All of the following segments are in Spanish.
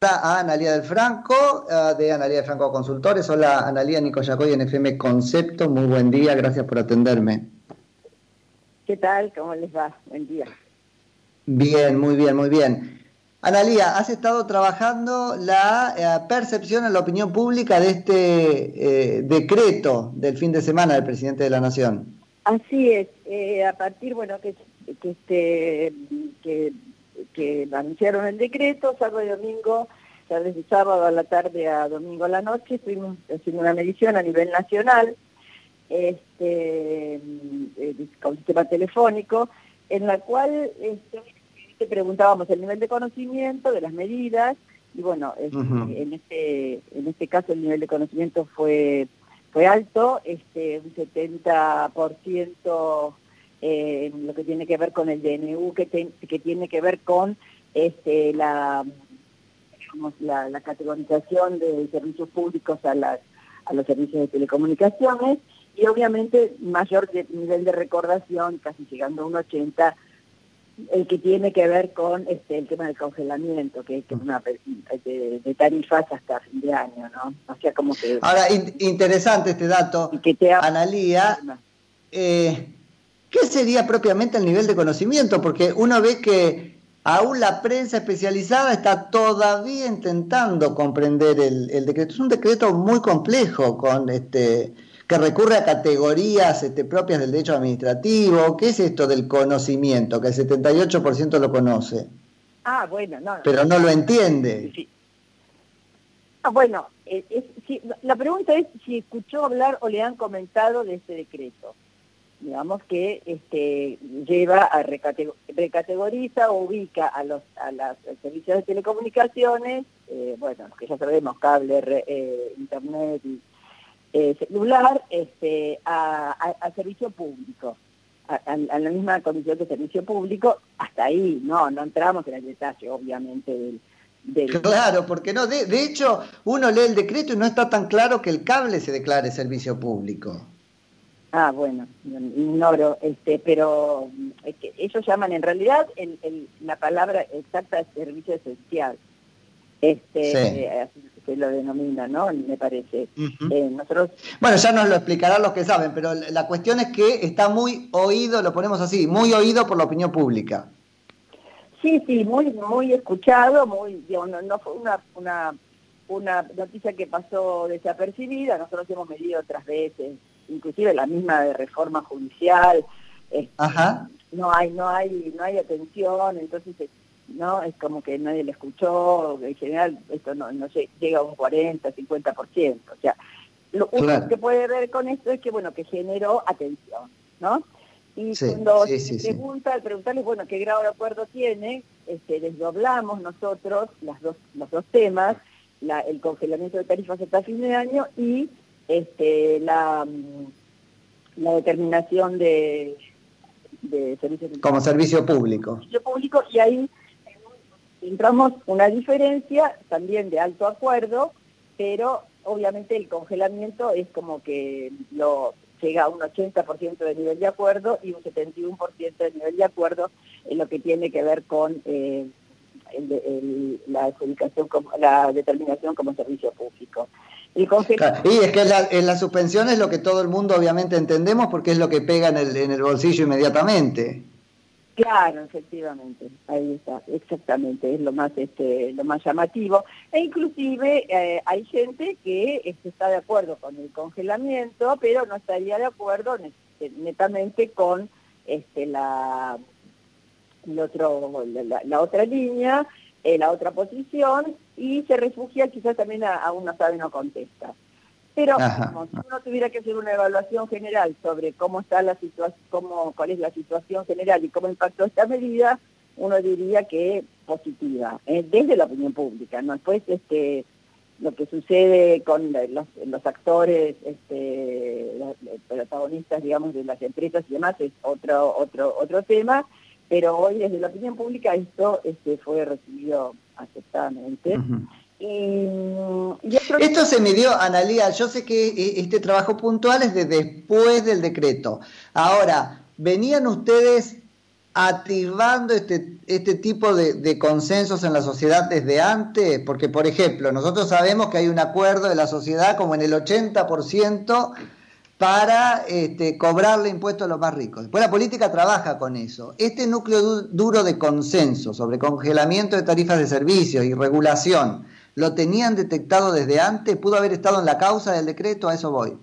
a Analía del Franco, eh, de Analía del Franco Consultores. Hola, Analía Nicoyacoy en FM Concepto. Muy buen día, gracias por atenderme. ¿Qué tal? ¿Cómo les va? Buen día. Bien, muy bien, muy bien. Analía, has estado trabajando la eh, percepción en la opinión pública de este eh, decreto del fin de semana del presidente de la Nación. Así es, a partir, bueno, que, que, este, que que anunciaron el decreto, sábado y domingo, desde sábado a la tarde a domingo a la noche, estuvimos haciendo una medición a nivel nacional, este, eh, con sistema telefónico, en la cual este, preguntábamos el nivel de conocimiento de las medidas, y bueno, este, en, este, en este caso el nivel de conocimiento fue, fue alto, este, un 70% eh, lo que tiene que ver con el DNU, que, que tiene que ver con este, la, la, categorización de servicios públicos a, las, a los servicios de telecomunicaciones y obviamente mayor nivel de recordación, casi llegando a un 80, el que tiene que ver con este, el tema del congelamiento, que, es una de, tarifas hasta fin de año, ¿no? O sea, como que... Ahora, interesante este dato, que te Analía, eh, ¿Qué sería propiamente el nivel de conocimiento? Porque uno ve que aún la prensa especializada está todavía intentando comprender el, decreto. Es un decreto muy complejo con este que recurre a categorías este, propias del derecho administrativo. ¿Qué es esto del conocimiento? Que el 78% lo conoce. Ah, bueno, no. Pero no lo entiende. Ah, bueno, eh, la pregunta es si escuchó hablar o le han comentado de este decreto digamos que este, lleva a recategoriza o ubica a los a los servicios de telecomunicaciones, eh, bueno, que ya sabemos, cable, eh, internet y eh, celular, este, a, servicio público, a, la misma condición de servicio público, hasta ahí, no, no entramos en el detalle, obviamente, del... Claro, porque no, de, de hecho, uno lee el decreto y no está tan claro que el cable se declare servicio público. Ah, bueno, ignoro, este, pero es que ellos llaman en realidad el, la palabra exacta es servicio esencial. Este, se lo denomina, ¿no? Me parece. Eh, nosotros... Bueno, ya nos lo explicarán los que saben, pero la cuestión es que está muy oído, lo ponemos así, muy oído por la opinión pública. Sí, sí, muy, muy escuchado, muy, no, no fue una, una, una noticia que pasó desapercibida, nosotros hemos medido otras veces inclusive la misma de reforma judicial, este, no hay, no hay, no hay atención, entonces no es como que nadie le escuchó, en general esto no, no llega a un 40, 50%, o sea, lo único que puede ver con esto es que bueno, que generó atención, ¿no? Y cuando se pregunta, al preguntarles, bueno, qué grado de acuerdo tiene, este, desdoblamos nosotros las dos, los dos temas, la, el congelamiento de tarifas hasta fin de año y este, la, la determinación de, de servicios como servicio público. Servicio público y ahí encontramos una diferencia también de alto acuerdo, pero obviamente el congelamiento es como que lo llega a un 80% de nivel de acuerdo y un 71% de nivel de acuerdo en lo que tiene que ver con eh, la adjudicación, como, la determinación como servicio público. Y, es que la, en la suspensión es lo que todo el mundo obviamente entendemos porque es lo que pega en el, en el bolsillo inmediatamente. Claro, efectivamente, ahí está, exactamente, es lo más este, lo más llamativo. E inclusive eh, hay gente que este, está de acuerdo con el congelamiento, pero no estaría de acuerdo netamente con este, la, el otro, la otra línea, en la otra posición y se refugia quizás también a, uno sabe no contesta. Pero si uno tuviera que hacer una evaluación general sobre cómo está la situación, cómo, cuál es la situación general y cómo impactó esta medida, uno diría que positiva, eh, desde la opinión pública. ¿no? Después este, lo que sucede con los, los actores, este, los protagonistas, digamos, de las empresas y demás es otro, otro, otro tema, pero hoy desde la opinión pública esto este, fue recibido aceptadamente. Esto se midió, Analía, yo sé que eh, este trabajo puntual es de después del decreto. Ahora, ¿venían ustedes activando este, este tipo de, consensos en la sociedad desde antes? Porque, por ejemplo, nosotros sabemos que hay un acuerdo de la sociedad como en el 80% para este, cobrarle impuestos a los más ricos. Después la política trabaja con eso. Este núcleo duro de consenso sobre congelamiento de tarifas de servicios y regulación, ¿lo tenían detectado desde antes? ¿Pudo haber estado en la causa del decreto? A eso voy.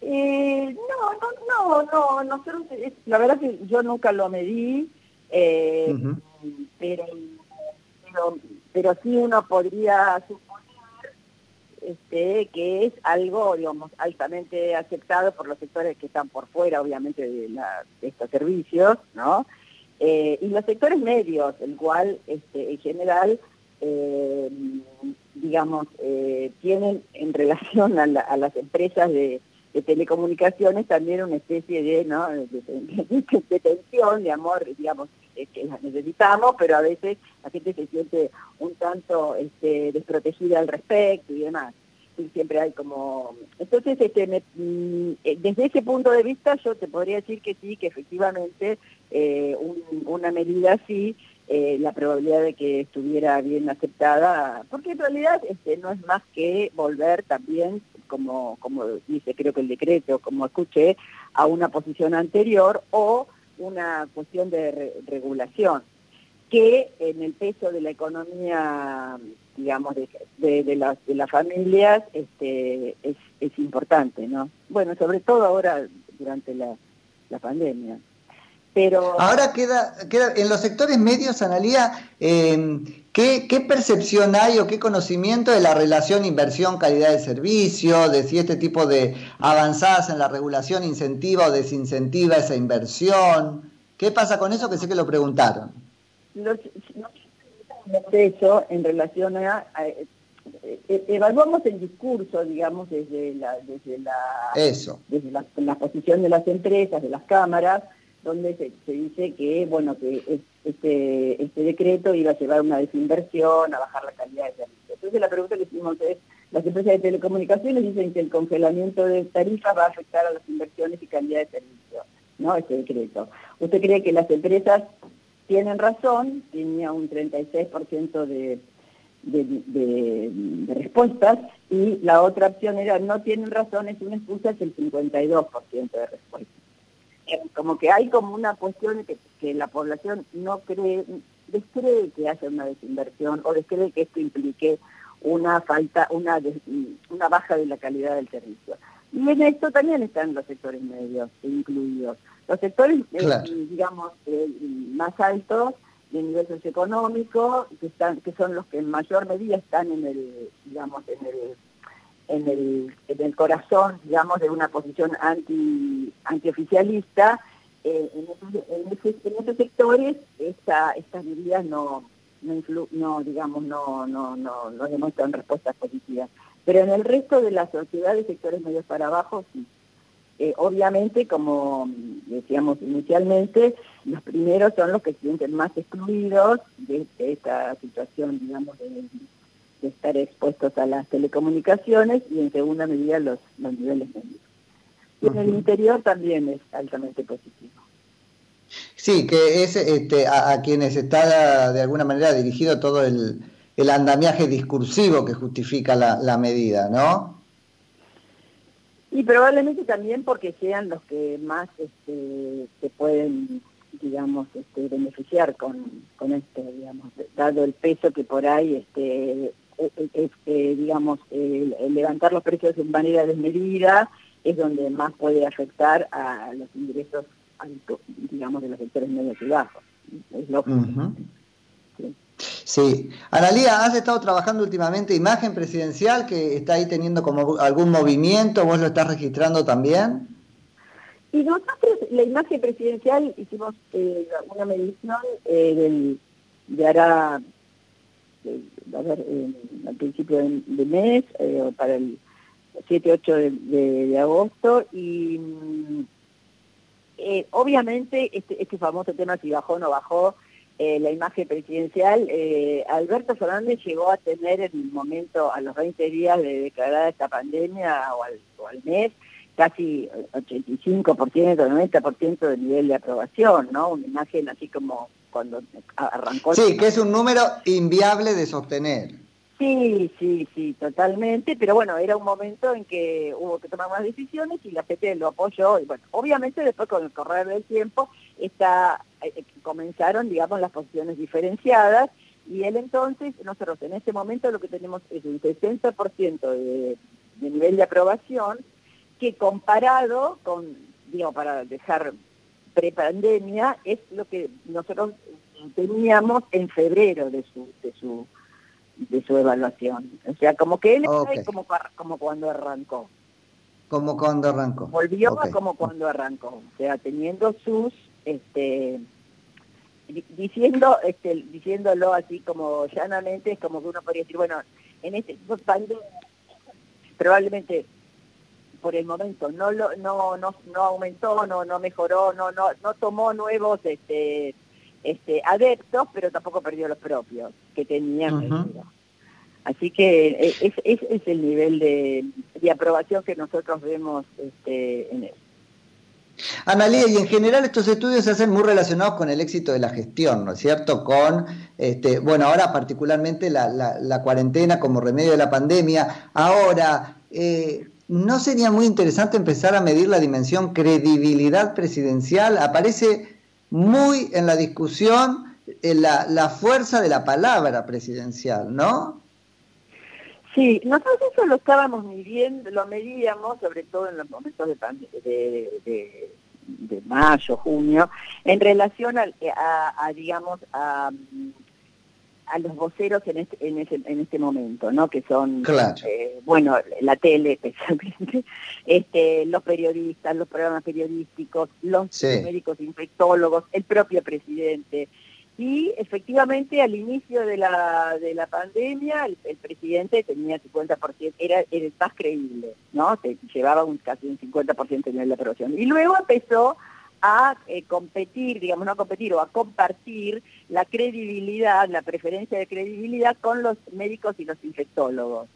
Eh, no, no, no, no, nosotros, la verdad que yo nunca lo medí, eh, pero, pero, pero sí uno podría este, que es algo, digamos, altamente aceptado por los sectores que están por fuera, obviamente, de, estos servicios, ¿no? Eh, y los sectores medios, el cual, este, en general, eh, digamos, eh, tienen en relación a, las empresas de, telecomunicaciones también una especie de, ¿no? de, tensión, de amor, digamos, que las necesitamos, pero a veces la gente se siente un tanto este, desprotegida al respecto y demás. Y siempre hay como... Entonces, este, mm, eh, desde ese punto de vista yo te podría decir que sí, que efectivamente eh, una medida así, eh, la probabilidad de que estuviera bien aceptada, porque en realidad este, no es más que volver también, como, como dice creo que el decreto, como escuché, a una posición anterior o una cuestión de regulación, que en el peso de la economía, digamos, de, de, las, de las familias este, es, es importante, ¿no? Bueno, sobre todo ahora durante la, la pandemia. Pero... Ahora queda, queda en los sectores medios, Analía, eh, ¿qué, percepción hay o qué conocimiento de la relación inversión-calidad de servicio, de si este tipo de avanzadas en la regulación incentiva o desincentiva esa inversión? ¿Qué pasa con eso? Que sé que lo preguntaron. Los, eso en relación a, eh, eh, evaluamos el discurso, digamos, desde la, desde la, eso. desde la posición de las empresas, de las cámaras, donde se, dice que, bueno, que este, este decreto iba a llevar una desinversión, a bajar la calidad de servicio. Entonces la pregunta que hicimos es, las empresas de telecomunicaciones dicen que el congelamiento de tarifas va a afectar a las inversiones y calidad de servicio, ¿no? Este decreto. ¿Usted cree que las empresas tienen razón? Tenía un 36% de, de, respuestas y la otra opción era no tienen razón, es una excusa, es el 52% de respuestas como que hay como una cuestión que, que la población no cree, descree que haya una desinversión o descree que esto implique una falta, una, una baja de la calidad del servicio. Y en esto también están los sectores medios incluidos. Los sectores, eh, digamos, eh, más altos de nivel socioeconómico, que, están, que son los que en mayor medida están en el, digamos, en el en el, en el corazón, digamos, de una posición anti, antioficialista, eh, en, esos, en, sectores esta, estas medidas no, no, no digamos, no, no, no, no demuestran respuestas positivas. Pero en el resto de la sociedad, de sectores medios para abajo, sí. Eh, obviamente, como decíamos inicialmente, los primeros son los que se sienten más excluidos de, esta situación, digamos, de, estar expuestos a las telecomunicaciones y en segunda medida los, los niveles medios. Y en el interior también es altamente positivo. Sí, que es este, a, quienes está de alguna manera dirigido todo el, el andamiaje discursivo que justifica la, la, medida, ¿no? Y probablemente también porque sean los que más este, se pueden, digamos, este, beneficiar con, con esto, digamos, dado el peso que por ahí este, este, digamos, levantar los precios de manera desmedida es donde más puede afectar a los ingresos altos, digamos, de los sectores medios y bajos. Es lógico. sí. Analía, ¿has estado trabajando últimamente imagen presidencial que está ahí teniendo como algún movimiento? ¿Vos lo estás registrando también? Y nosotros, la imagen presidencial, hicimos eh, una medición eh, del, de hará a ver, al principio de, mes, eh, para el 7-8 de, agosto, y mm, eh, obviamente este, este famoso tema si bajó o no bajó, eh, la imagen presidencial, Alberto Fernández llegó a tener en el momento, a los 20 días de declarar esta pandemia o al, mes, casi 85%, 90% de nivel de aprobación, ¿no? Una imagen así como cuando arrancó... Sí, que es un número inviable de sostener. Sí, sí, sí, totalmente, pero bueno, era un momento en que hubo que tomar más decisiones y la PT lo apoyó, y bueno, obviamente después con el correr del tiempo está, eh, comenzaron, digamos, las posiciones diferenciadas, y él entonces, nosotros en este momento lo que tenemos es un 60% de, de nivel de aprobación, que comparado con, digo, para dejar prepandemia, es lo que nosotros teníamos en febrero de su, de su, de su evaluación. O sea, como que él está como, como cuando arrancó. Como cuando arrancó. Volvió a como cuando arrancó. O sea, teniendo sus, este, diciendo, este, diciéndolo así como llanamente, es como que uno podría decir, bueno, en este probablemente por el momento no lo, no, no, no aumentó, no, no mejoró, no, no, no tomó nuevos este, este, adeptos, pero tampoco perdió los propios que tenían. Así que eh, ese es, es, el nivel de, de, aprobación que nosotros vemos este, en él. Analía, y en general estos estudios se hacen muy relacionados con el éxito de la gestión, ¿no es cierto? Con, este, bueno, ahora particularmente la, la, cuarentena como remedio de la pandemia. Ahora, eh, ¿no sería muy interesante empezar a medir la dimensión credibilidad presidencial? Aparece muy en la discusión eh, la, la fuerza de la palabra presidencial, ¿no? Sí, nosotros eso lo estábamos midiendo, lo medíamos sobre todo en los momentos de, de, de, mayo, junio, en relación a, a, digamos, a, a, los voceros en este, en, ese, en este momento, ¿no? Que son, eh, bueno, la tele especialmente, este, los periodistas, los programas periodísticos, los médicos infectólogos, el propio presidente, y efectivamente al inicio de la, de la pandemia el, presidente tenía 50%, era, era el más creíble, ¿no? Se llevaba un, casi un 50% de de aprobación. Y luego empezó a eh, competir, digamos, no a competir, o a compartir la credibilidad, la preferencia de credibilidad con los médicos y los infectólogos,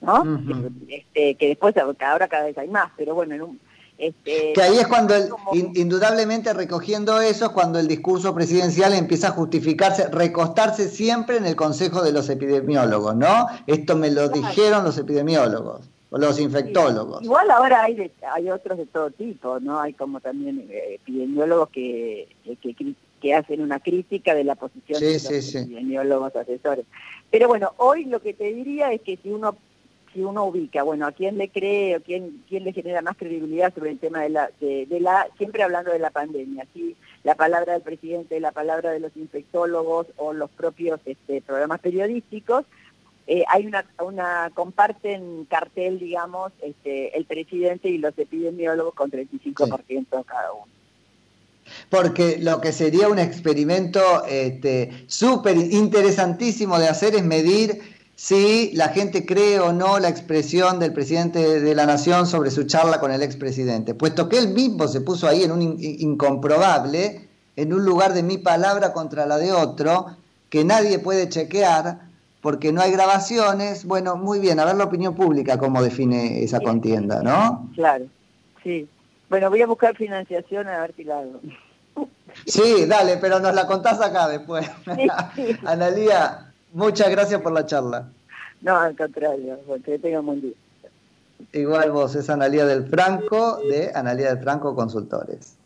¿no? este, que después, ahora cada vez hay más, pero bueno, en un, este, que ahí es cuando, indudablemente recogiendo eso, es cuando el discurso presidencial empieza a justificarse, recostarse siempre en el consejo de los epidemiólogos, ¿no? Esto me lo dijeron los epidemiólogos, los infectólogos. Igual ahora hay, hay otros de todo tipo, ¿no? Hay como también eh, epidemiólogos que, que, que, hacen una crítica de la posición de los epidemiólogos asesores. Pero bueno, hoy lo que te diría es que si uno si uno ubica, bueno, a quién le cree o quién, quién le genera más credibilidad sobre el tema de la, de, la, siempre hablando de la pandemia, ¿sí? la palabra del presidente, la palabra de los infectólogos o los propios este, programas periodísticos, eh, hay una, una, comparten cartel, digamos, este, el presidente y los epidemiólogos con 35% cada uno. Porque lo que sería un experimento este, súper interesantísimo de hacer es medir si la gente cree o no la expresión del presidente de la nación sobre su charla con el expresidente, puesto que él mismo se puso ahí en un incomprobable, en un lugar de mi palabra contra la de otro, que nadie puede chequear porque no hay grabaciones. Bueno, muy bien, a ver la opinión pública cómo define esa contienda, ¿no? Claro, sí. Bueno, voy a buscar financiación a ver si la hago. Sí, dale, pero nos la contás acá después. Analía, Muchas gracias por la charla. No, al contrario, que tenga un buen día. Igual vos, es Analía del Franco de Analía del Franco Consultores.